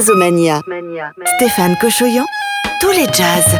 Jazzomania. Stéphane Cochoyan, tous les jazz.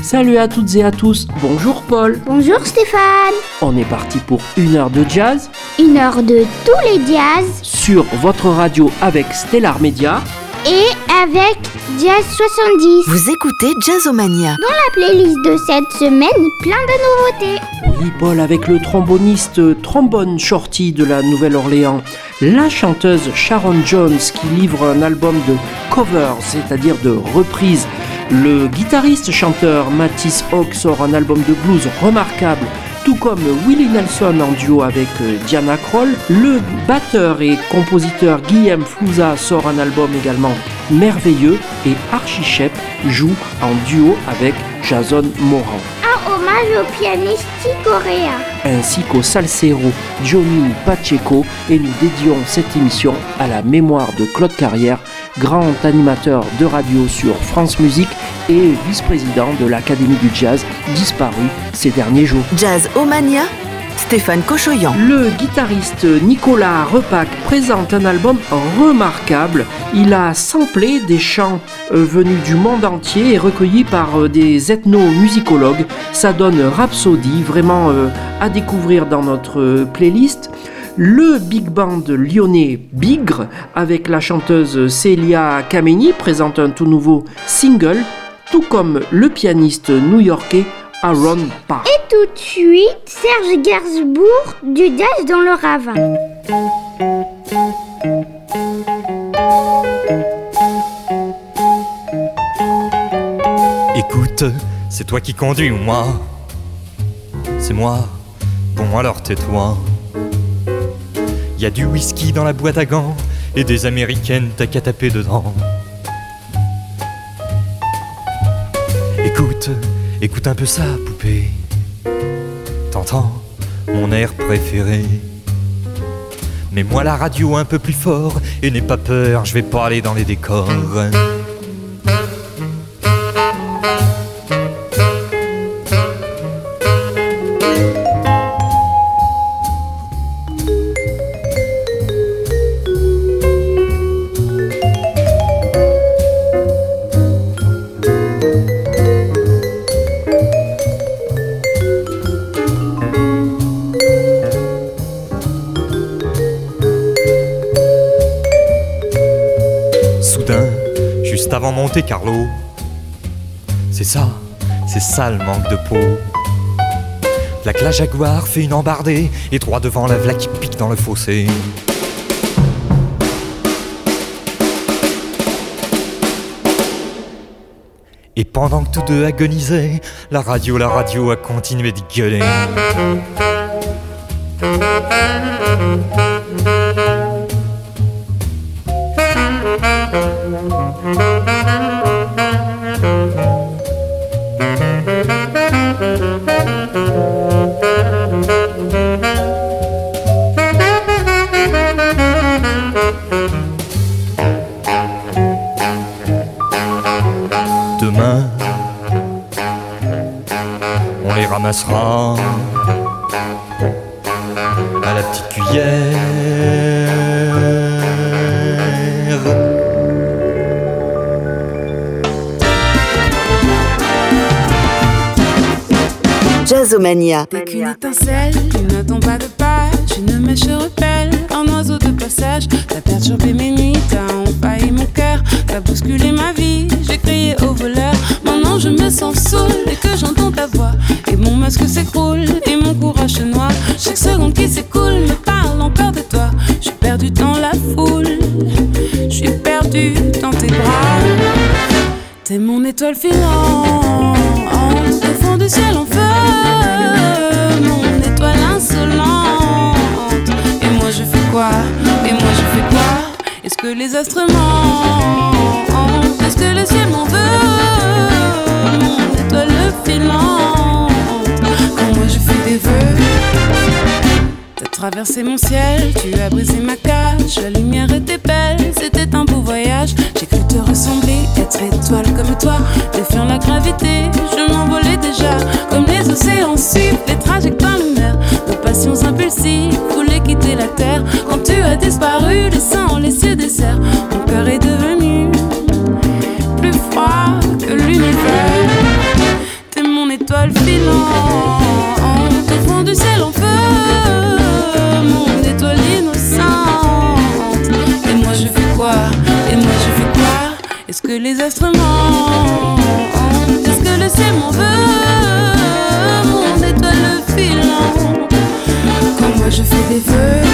Salut à toutes et à tous, bonjour Paul. Bonjour Stéphane. On est parti pour une heure de jazz. Une heure de tous les jazz. Sur votre radio avec Stellar Media. Et avec Jazz 70. Vous écoutez Jazzomania. Dans la playlist de cette semaine, plein de nouveautés. Oui Paul, avec le tromboniste trombone shorty de la Nouvelle-Orléans. La chanteuse Sharon Jones qui livre un album de covers, c'est-à-dire de reprises le guitariste chanteur Matisse Hawk sort un album de blues remarquable, tout comme Willie Nelson en duo avec euh, Diana Kroll. Le batteur et compositeur Guillaume Flouza sort un album également merveilleux et Archie Shep joue en duo avec Jason Moran. Un hommage au pianiste coréen. Ainsi qu'au salsero Johnny Pacheco et nous dédions cette émission à la mémoire de Claude Carrière, grand animateur de radio sur France Musique et vice-président de l'Académie du Jazz, disparu ces derniers jours. Jazz Omania, Stéphane Cochoyan. Le guitariste Nicolas Repac présente un album remarquable. Il a samplé des chants euh, venus du monde entier et recueillis par euh, des ethnomusicologues. Ça donne Rhapsody, vraiment euh, à découvrir dans notre playlist le big band lyonnais Bigre avec la chanteuse Celia Kameni présente un tout nouveau single, tout comme le pianiste new-yorkais Aaron Parr. Et tout de suite, Serge Gainsbourg du Jazz dans le ravin. Écoute, c'est toi qui conduis ou moi C'est moi. Bon alors tais-toi. Y a du whisky dans la boîte à gants et des américaines t'as qu'à taper dedans. Écoute, écoute un peu ça, poupée. T'entends mon air préféré. Mets-moi la radio un peu plus fort et n'aie pas peur, je vais pas aller dans les décors. Carlo. C'est ça, c'est ça le manque de peau. La classe Jaguar fait une embardée et droit devant la vla qui pique dans le fossé. Et pendant que tous deux agonisaient, la radio, la radio a continué de gueuler. Ramassera à la petite cuillère. Jazzomania. T'es qu'une étincelle, tu n'attends pas de page, une mèche repelle, un oiseau de passage. T'as perturbé mes nuits, dans la foule, je suis perdu dans tes bras. T'es mon étoile filante, au fond du ciel en feu, mon étoile insolente. Et moi je fais quoi? Et moi je fais quoi? Est-ce que les astres mentent? Est-ce que le ciel m'en veut? Mon étoile filante. Quand moi je fais des vœux. Traversé mon ciel, tu as brisé ma cage. La lumière était belle, c'était un beau voyage. J'ai cru te ressembler, être étoile comme toi. Défiant la gravité, je m'envolais déjà. Comme les océans suivent les trajectoires lunaires. Nos passions impulsives voulaient quitter la terre. Quand tu as disparu, les cieux désert. Mon cœur est devenu plus froid que l'univers. T'es mon étoile filante au fond du ciel en feu. Mon étoile innocente. Et moi je fais quoi? Et moi je fais quoi? Est-ce que les instruments Est-ce que le ciel m'en veut? Mon étoile filante. Quand moi je fais des vœux.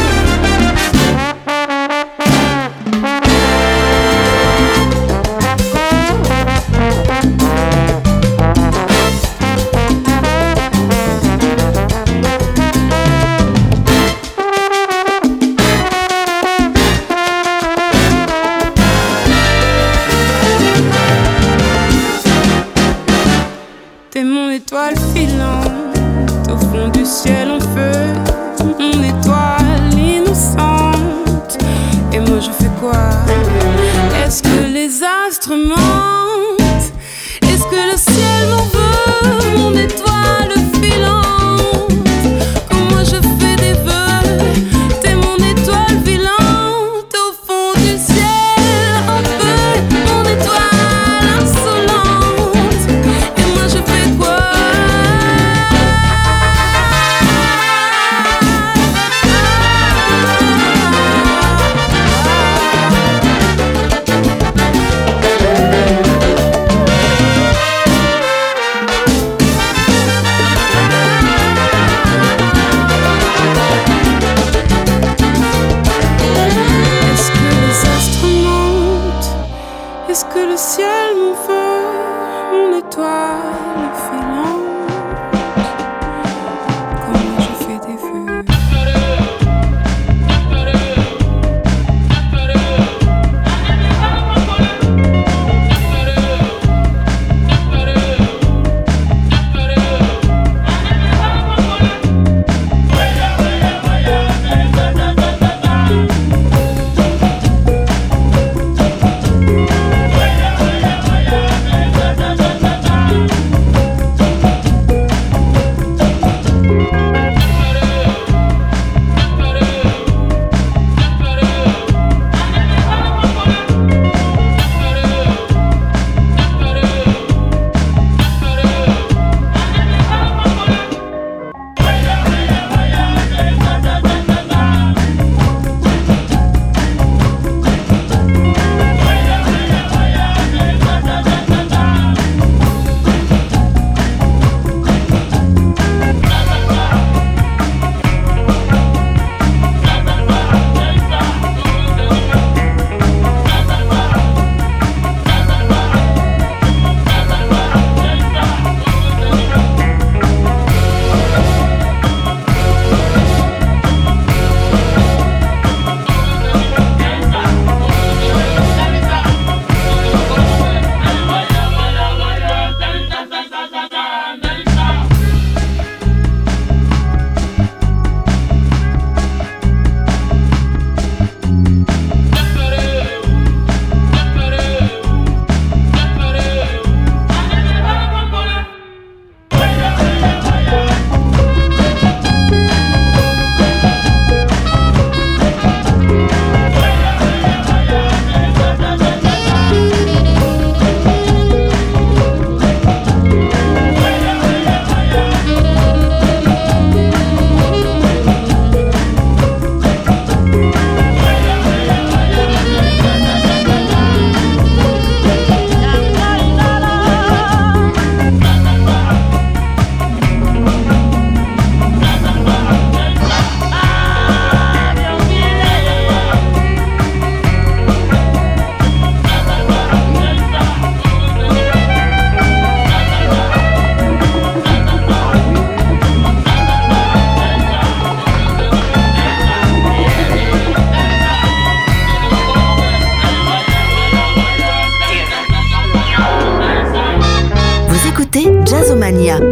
아니야.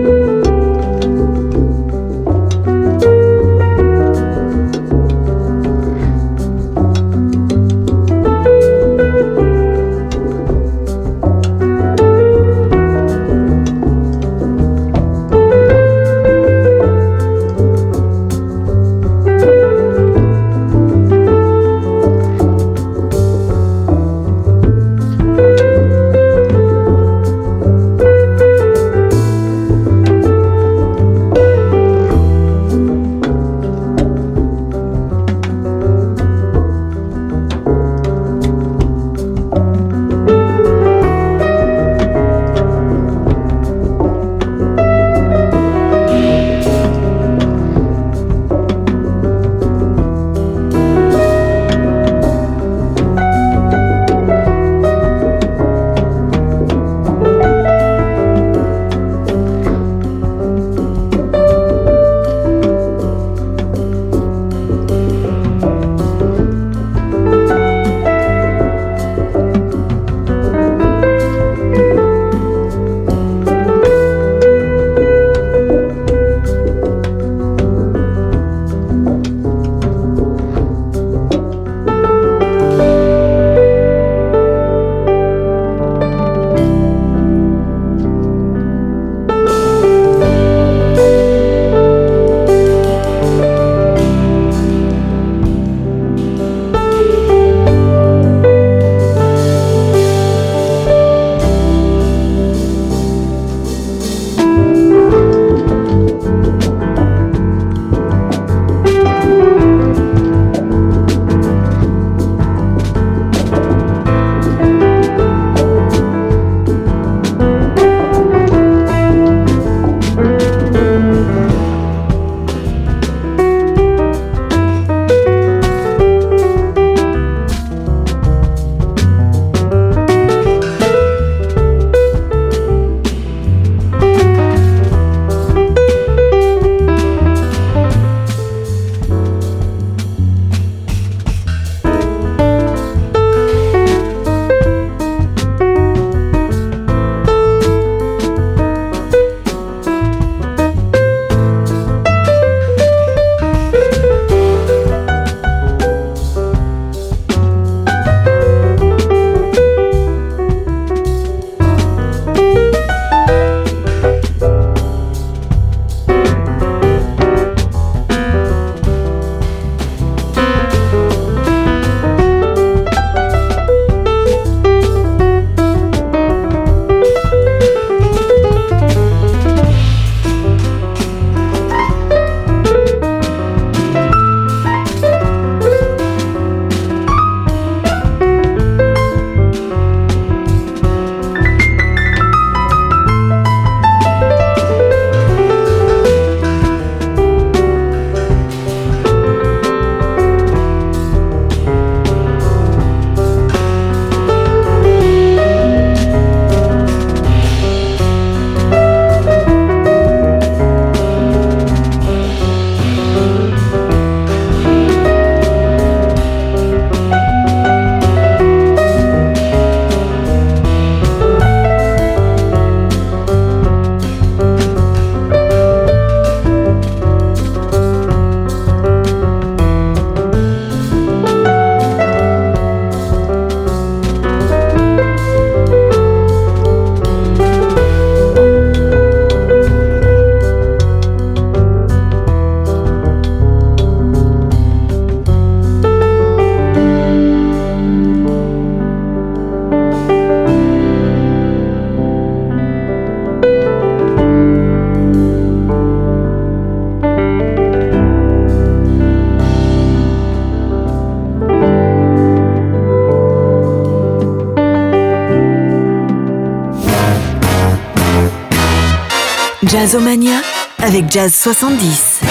Jazzomania avec Jazz 70. Et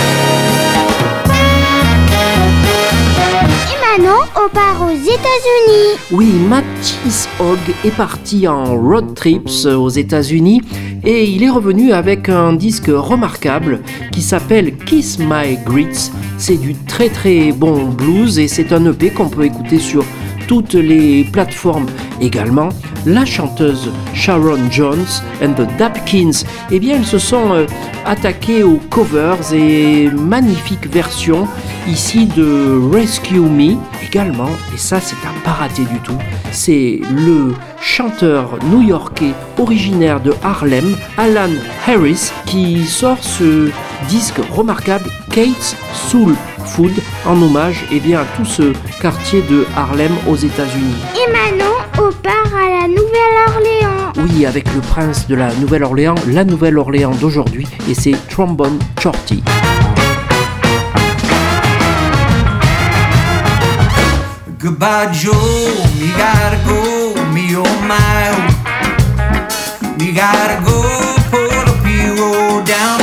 maintenant, on part aux États-Unis. Oui, Matisse Hogg est parti en road trips aux États-Unis et il est revenu avec un disque remarquable qui s'appelle Kiss My Grits. C'est du très très bon blues et c'est un EP qu'on peut écouter sur toutes les plateformes également. La chanteuse Sharon Jones and the Dapkins, eh bien, ils se sont euh, attaqués aux covers et magnifiques versions ici de Rescue Me également, et ça c'est un pas du tout, c'est le chanteur new-yorkais originaire de Harlem, Alan Harris, qui sort ce disque remarquable Kate's Soul Food en hommage eh bien, à tout ce quartier de Harlem aux États-Unis. On part à la Nouvelle-Orléans. Oui, avec le prince de la Nouvelle-Orléans, la Nouvelle-Orléans d'aujourd'hui, et c'est Trombone Shorty. Goodbye, Joe. Me gotta go. Me oh my gotta go. Pull up hero down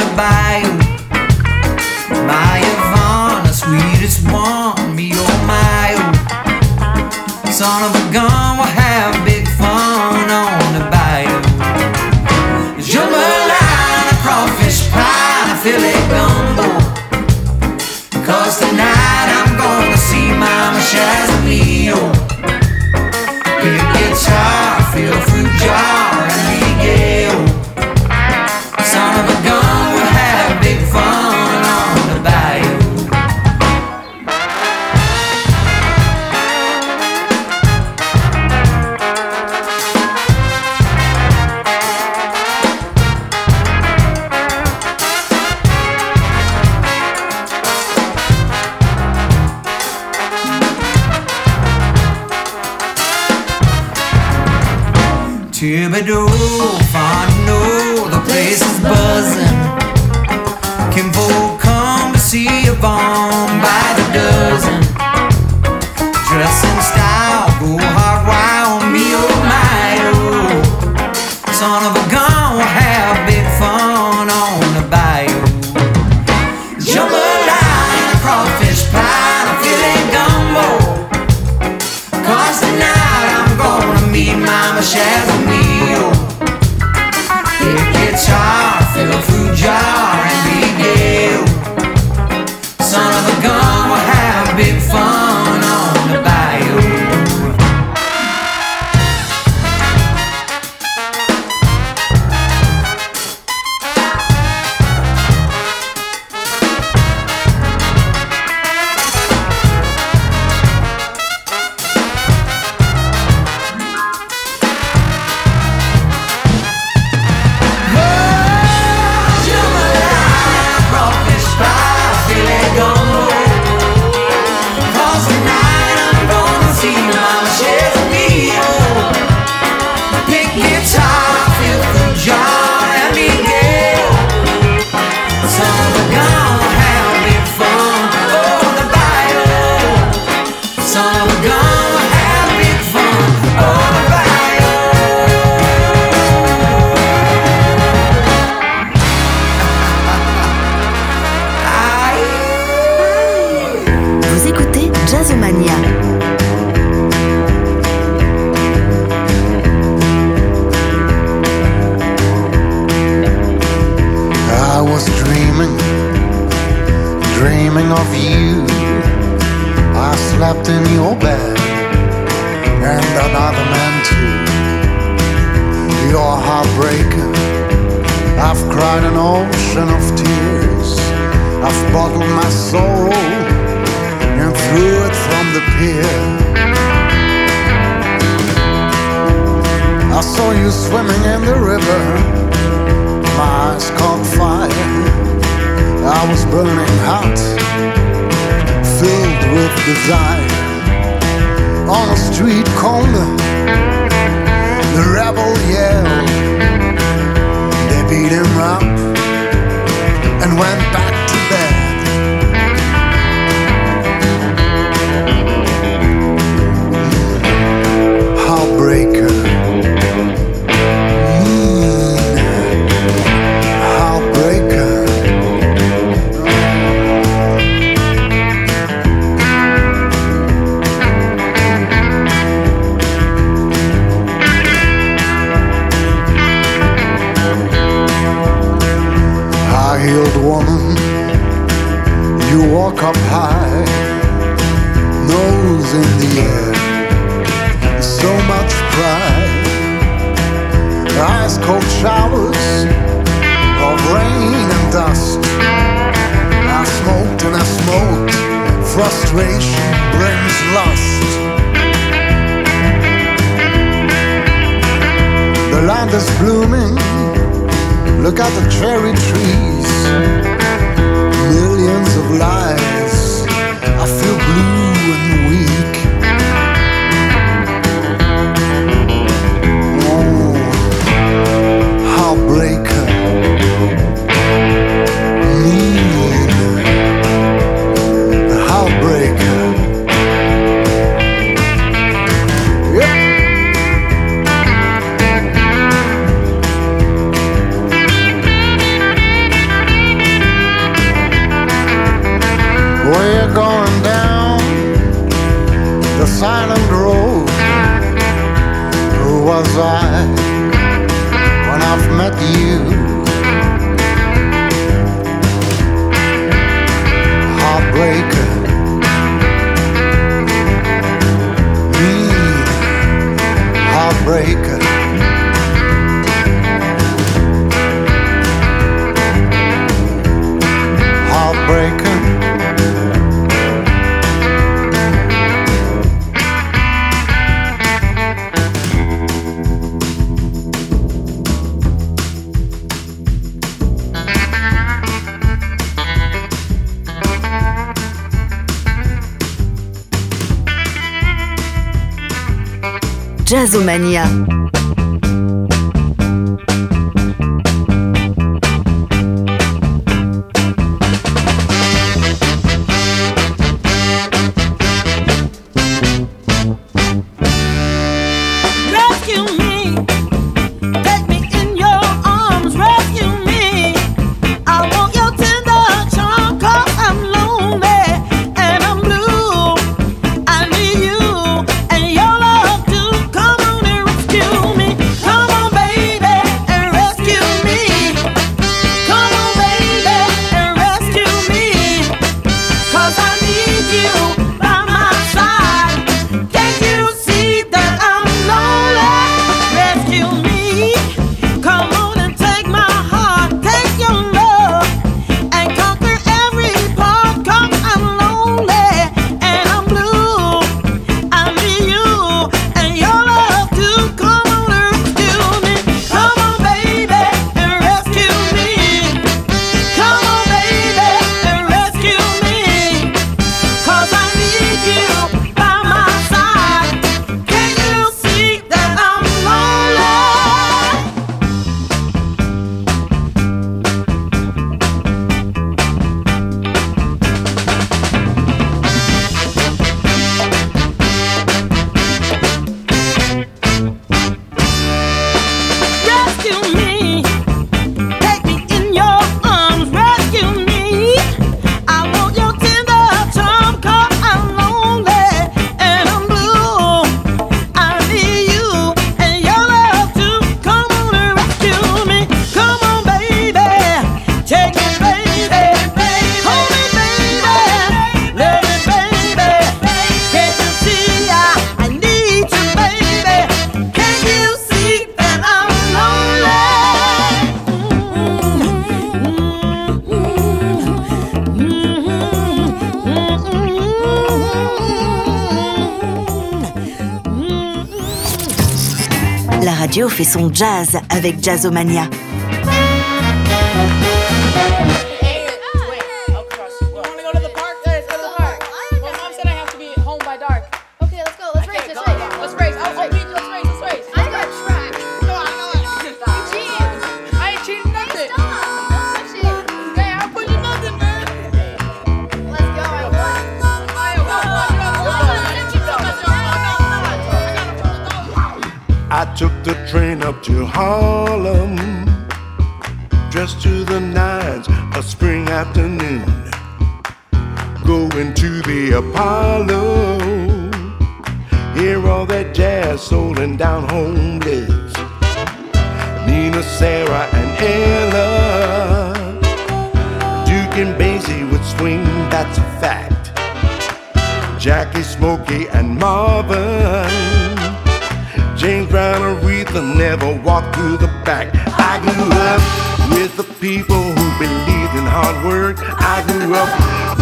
Jazzomania. Fait son jazz avec Jazzomania. Believed in hard work. I grew up,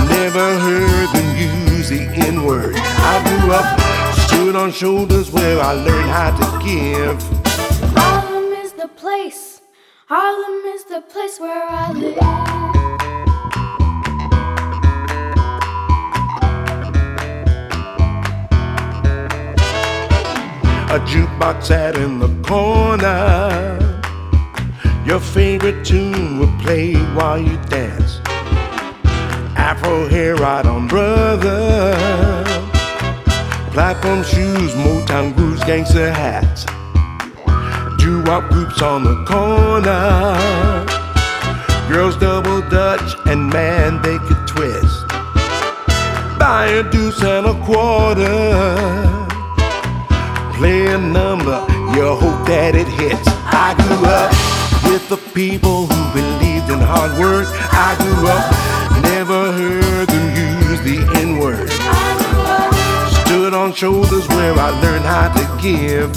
never heard them use the N word. I grew up, stood on shoulders where I learned how to give. Harlem is the place. Harlem is the place where I live. A jukebox sat in the corner. Your favorite tune would play while you dance. Afro hair right on brother. Platform shoes, Motown grooves, gangster hats. Doo-wop groups on the corner. Girls double dutch and man they could twist. Buy a deuce and a quarter play a number, you hope that it hits. I grew up with the people who believed in hard work. I grew up, never heard them use the N word. Stood on shoulders where I learned how to give.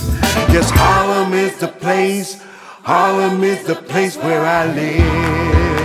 Yes, Harlem is the place, Harlem is the place where I live.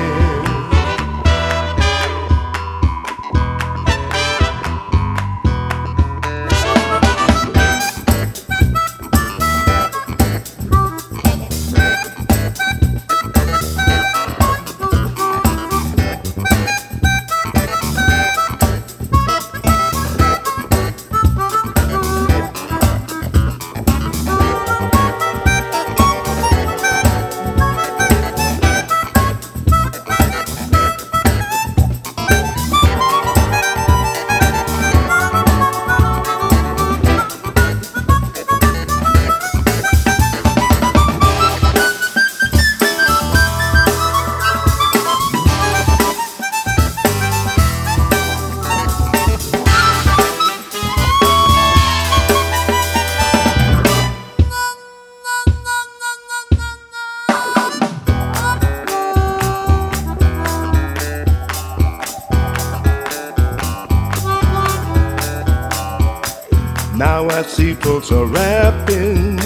Folks are rapping.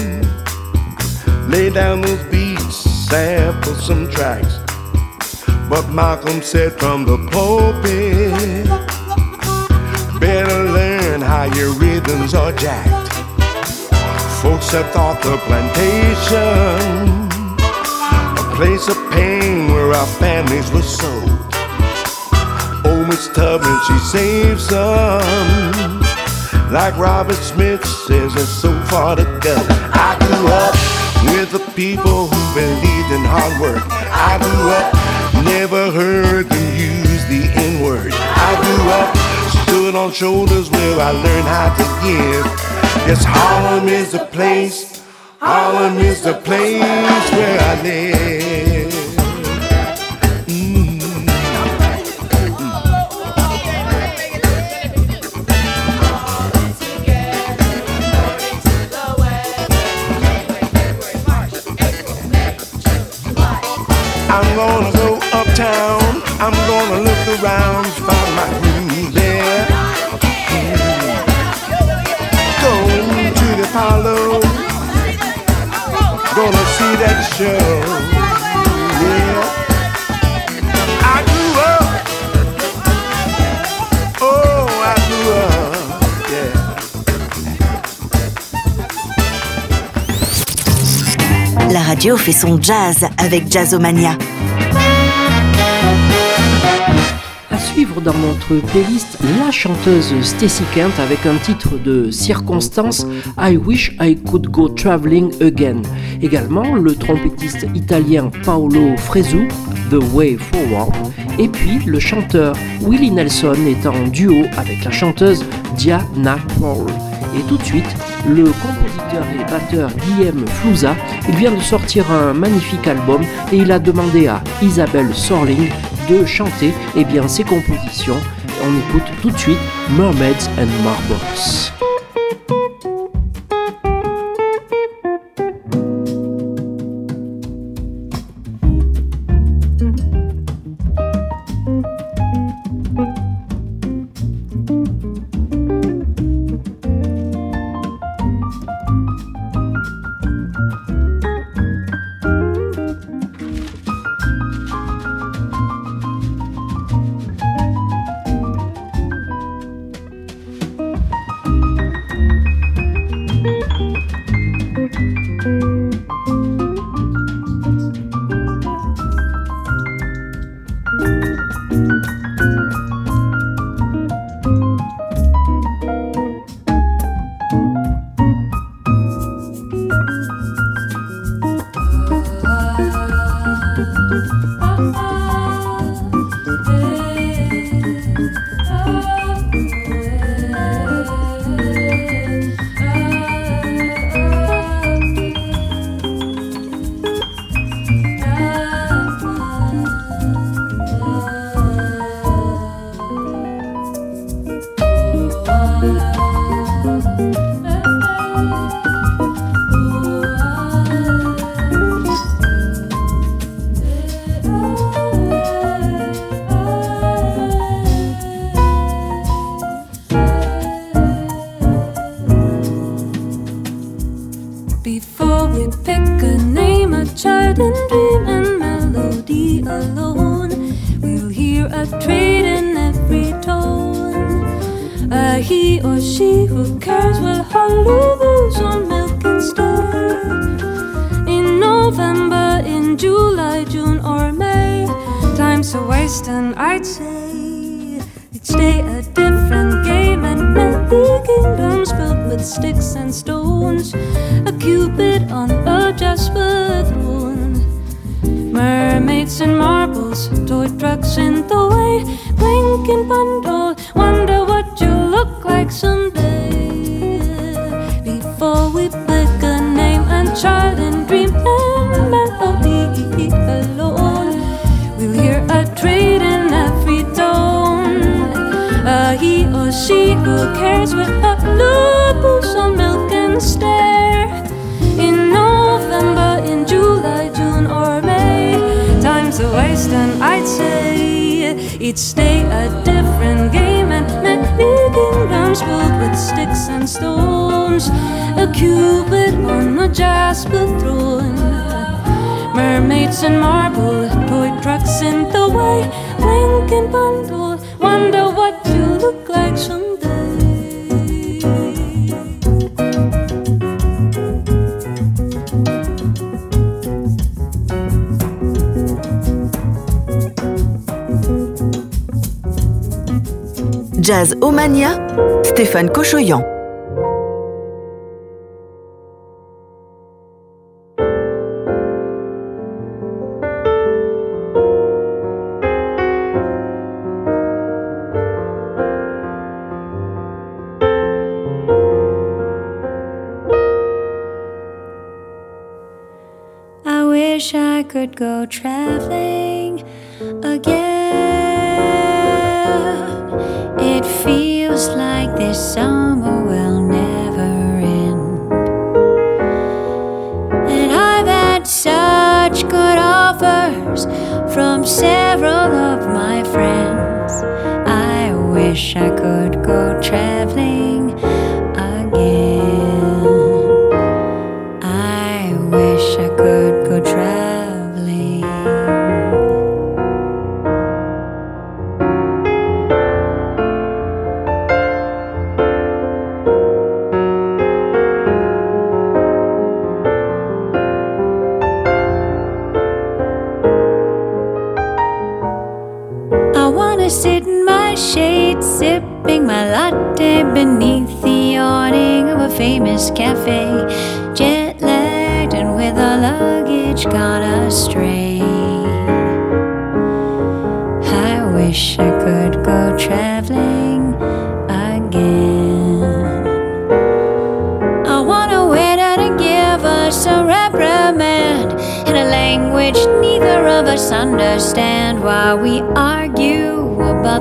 Lay down those beats, sample some tracks. But Malcolm said from the pulpit, better learn how your rhythms are jacked. Folks have thought the plantation a place of pain where our families were sold. Oh, Miss Tubman, she saved some. Like Robert Smith says, there's so far to go. I grew up with the people who believed in hard work. I grew up, never heard them use the N word. I grew up, stood on shoulders where I learned how to give. Yes, Harlem is the place, Harlem is the place where I live. La radio fait son jazz avec Jazzomania. À suivre dans notre playlist la chanteuse Stacy Kent avec un titre de circonstance I Wish I Could Go Traveling Again. Également le trompettiste italien Paolo Fresu, The Way Forward. Et puis le chanteur Willie Nelson est en duo avec la chanteuse Diana Paul. Et tout de suite, le compositeur et batteur Guillaume Flouza, il vient de sortir un magnifique album et il a demandé à Isabelle Sorling de chanter eh bien, ses compositions. On écoute tout de suite Mermaids and Marbles. Jazz Omania, Stéphane Cochoyan. I wish I could go traveling.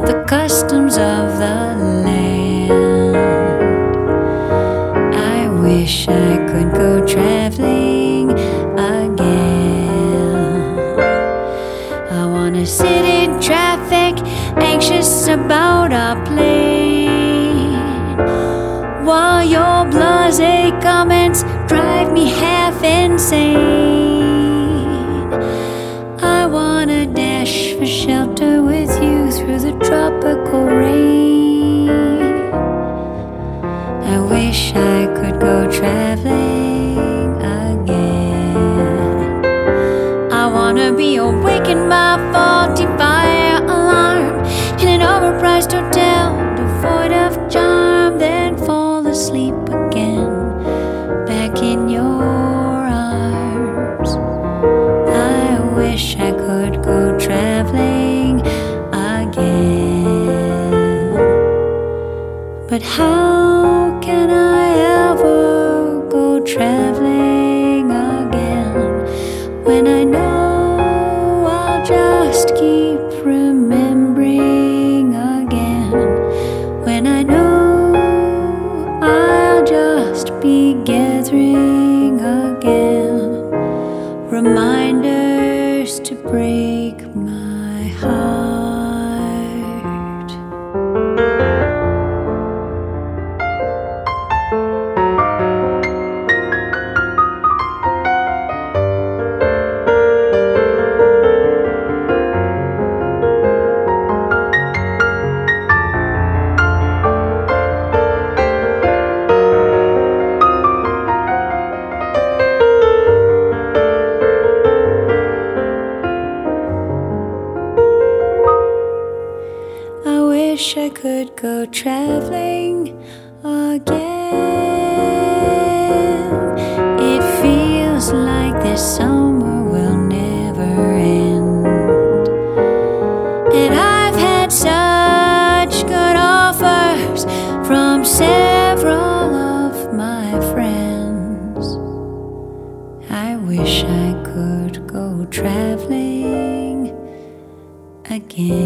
такая But how? Wish I could go traveling again. It feels like this summer will never end. And I've had such good offers from several of my friends. I wish I could go traveling again.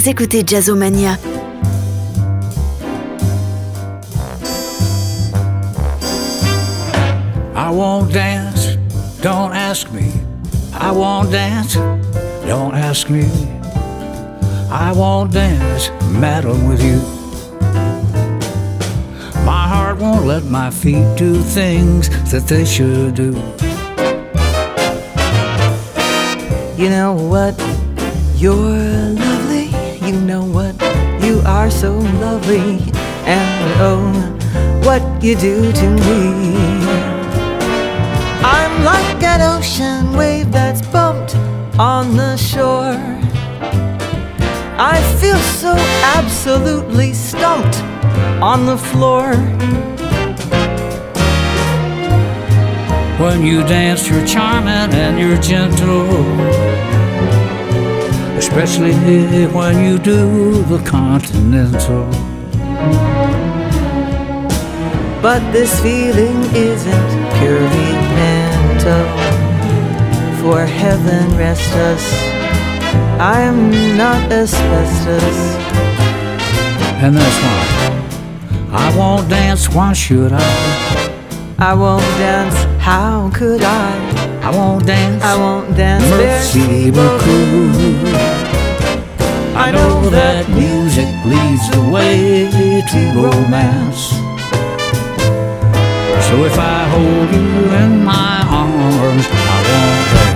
Vous écoutez Jazzomania. I won't dance, don't ask me. I won't dance, don't ask me. I won't dance, madam, with you. My heart won't let my feet do things that they should do. You know what? You're are so lovely. And oh, what you do to me. I'm like an ocean wave that's bumped on the shore. I feel so absolutely stumped on the floor. When you dance, you're charming and you're gentle. Especially when you do the continental. But this feeling isn't purely mental. For heaven rest us, I am not asbestos. And that's why I won't dance, why should I? I won't dance, how could I? I won't dance, I won't dance, merci beaucoup. I know that music leads the way to romance. So if I hold you in my arms, I won't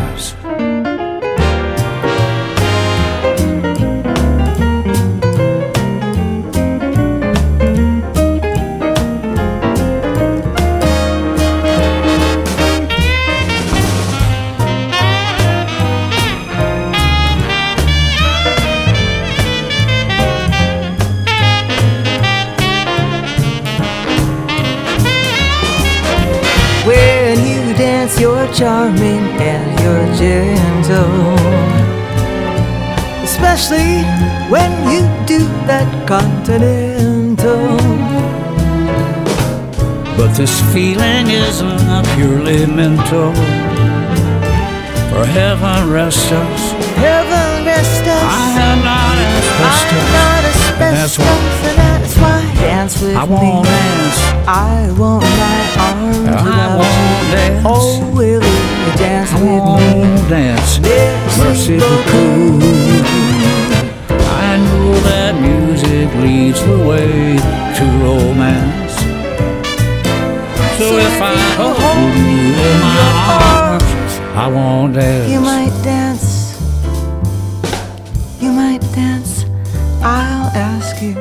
charming and you're gentle. Especially when you do that continental. But this feeling isn't purely mental. For heaven rest us, Heaven rest us. I am not asbestos. I'm not asbestos, That's why and that's why dance with I me. won't dance. I want my arms I around won't dance. Oh, will you dance I with me? won't dance. Mercy. I know that music leads the way to romance. So if I hold you in my arms, I won't dance. You might dance. You might dance. I'll ask you.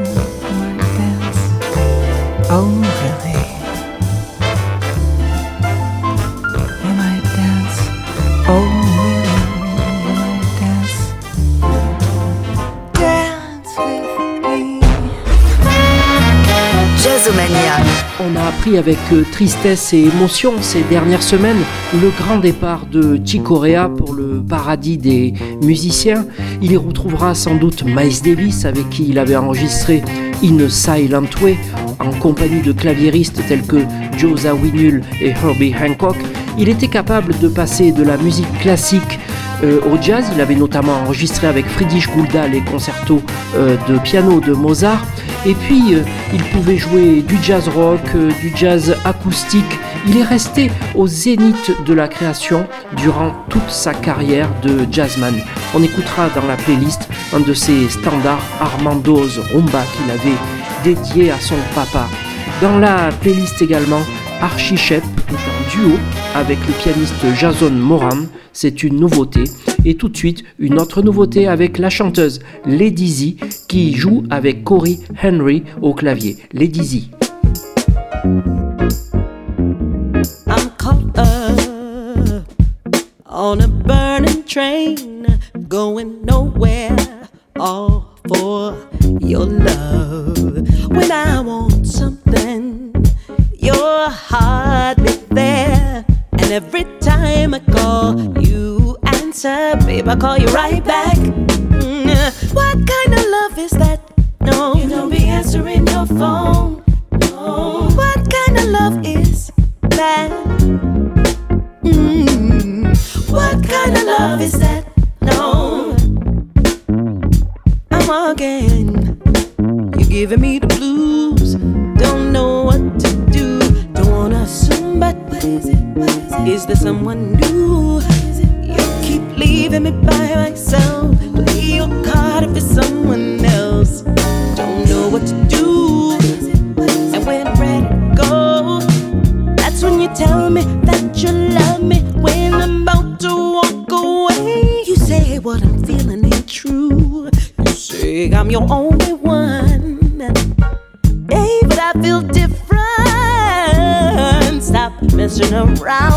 Avec euh, tristesse et émotion ces dernières semaines le grand départ de Chico Rea pour le paradis des musiciens. Il y retrouvera sans doute Miles Davis avec qui il avait enregistré In a Silent Way en compagnie de claviéristes tels que Joe Zawinul et Herbie Hancock. Il était capable de passer de la musique classique euh, au jazz. Il avait notamment enregistré avec Friedrich Gulda les concertos euh, de piano de Mozart. Et puis, euh, il pouvait jouer du jazz rock, euh, du jazz acoustique. Il est resté au zénith de la création durant toute sa carrière de jazzman. On écoutera dans la playlist un de ses standards Armando's Rumba qu'il avait dédié à son papa. Dans la playlist également, Archie Shepp est duo avec le pianiste Jason Moran. C'est une nouveauté. Et tout de suite, une autre nouveauté avec la chanteuse Lady Z qui joue avec Corey Henry au clavier. Lady Z. I'm caught up on a burning train, going nowhere, all for your love. When I want something, you're hardly there, and every time I call, you answer, babe. I call you right back. Mm, What kind of love is that? No, you don't be answering your phone. No. What kind of love is that? Mm, What kind of love is that? No, I'm again. You're giving me the blues. Don't know what to do. Don't wanna assume, but what is it? Is there someone new? You keep leaving me by myself. Play your card if it's someone else. Don't know what to do. And when I'm ready to go, that's when you tell me that you love me. When I'm about to walk away, you say what I'm feeling ain't true. You say I'm your only proud.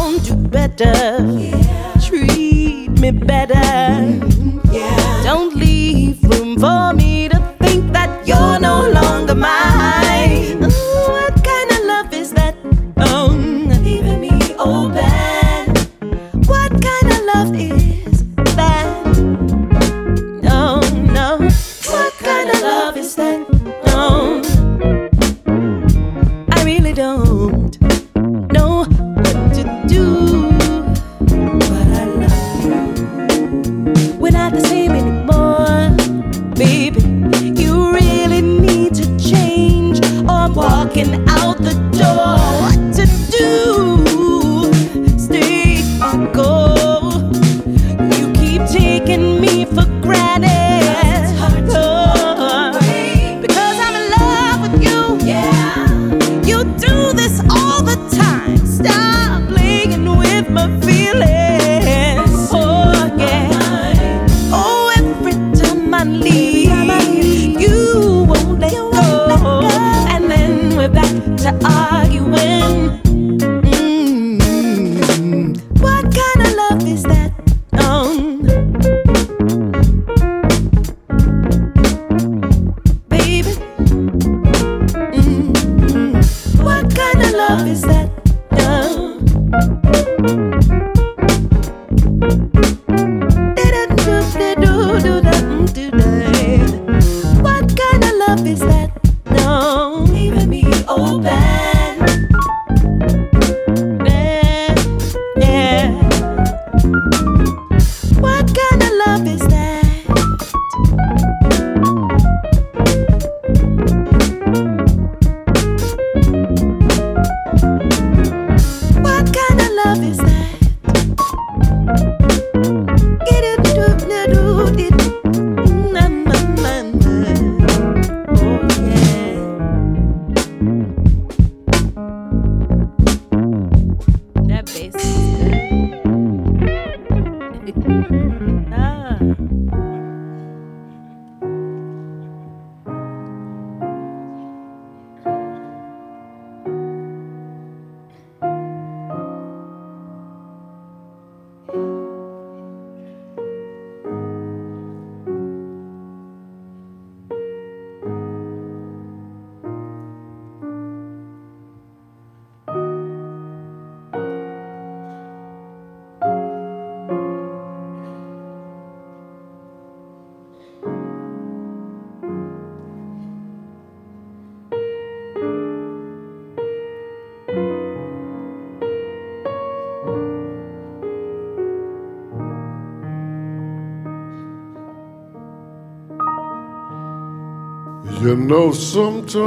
Know, sometimes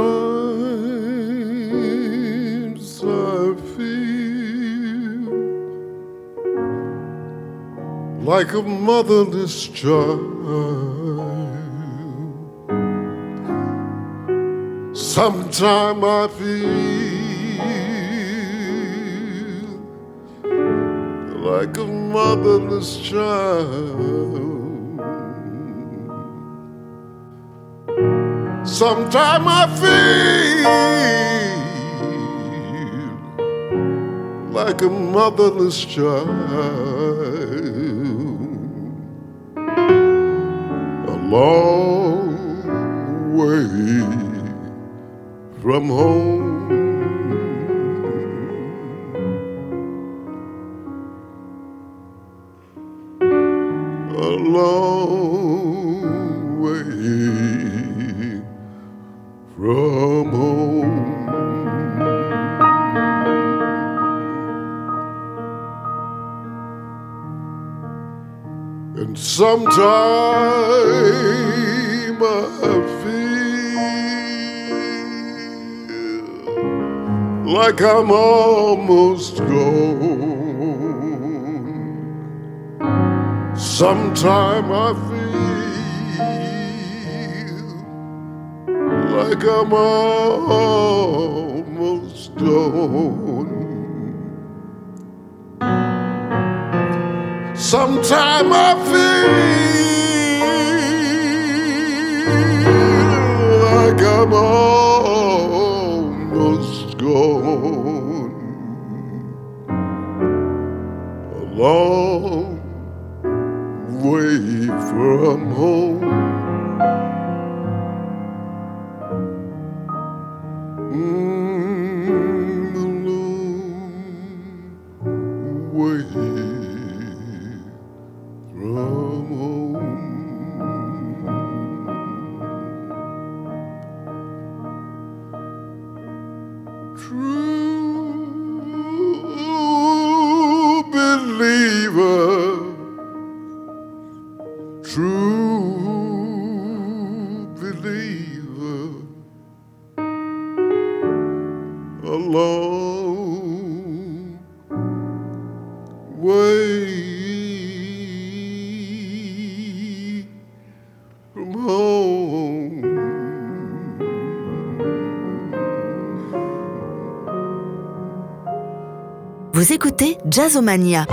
I feel like a motherless child. Sometimes I feel like a motherless child. Sometimes I feel like a motherless child. A long way from home. Sometime I feel like I'm almost gone. Sometime I feel like I'm almost gone. Sometime I feel like I'm almost gone. A long way from home. Vous écoutez Jazzomania.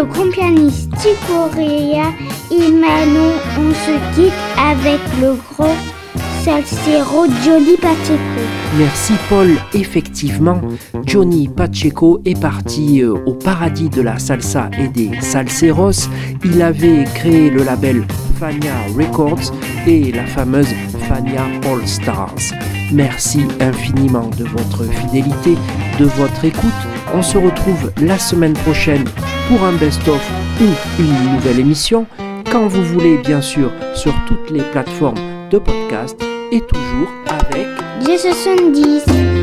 Le grand pianiste Chico Rea et Manon. On se quitte avec le gros salsero Johnny Pacheco. Merci Paul. Effectivement, Johnny Pacheco est parti euh, au paradis de la salsa et des salseros. Il avait créé le label Fania Records et la fameuse Fania All Stars. Merci infiniment de votre fidélité, de votre écoute. On se retrouve la semaine prochaine pour un best-of ou une nouvelle émission, quand vous voulez bien sûr, sur toutes les plateformes de podcast et toujours avec Dieu 70.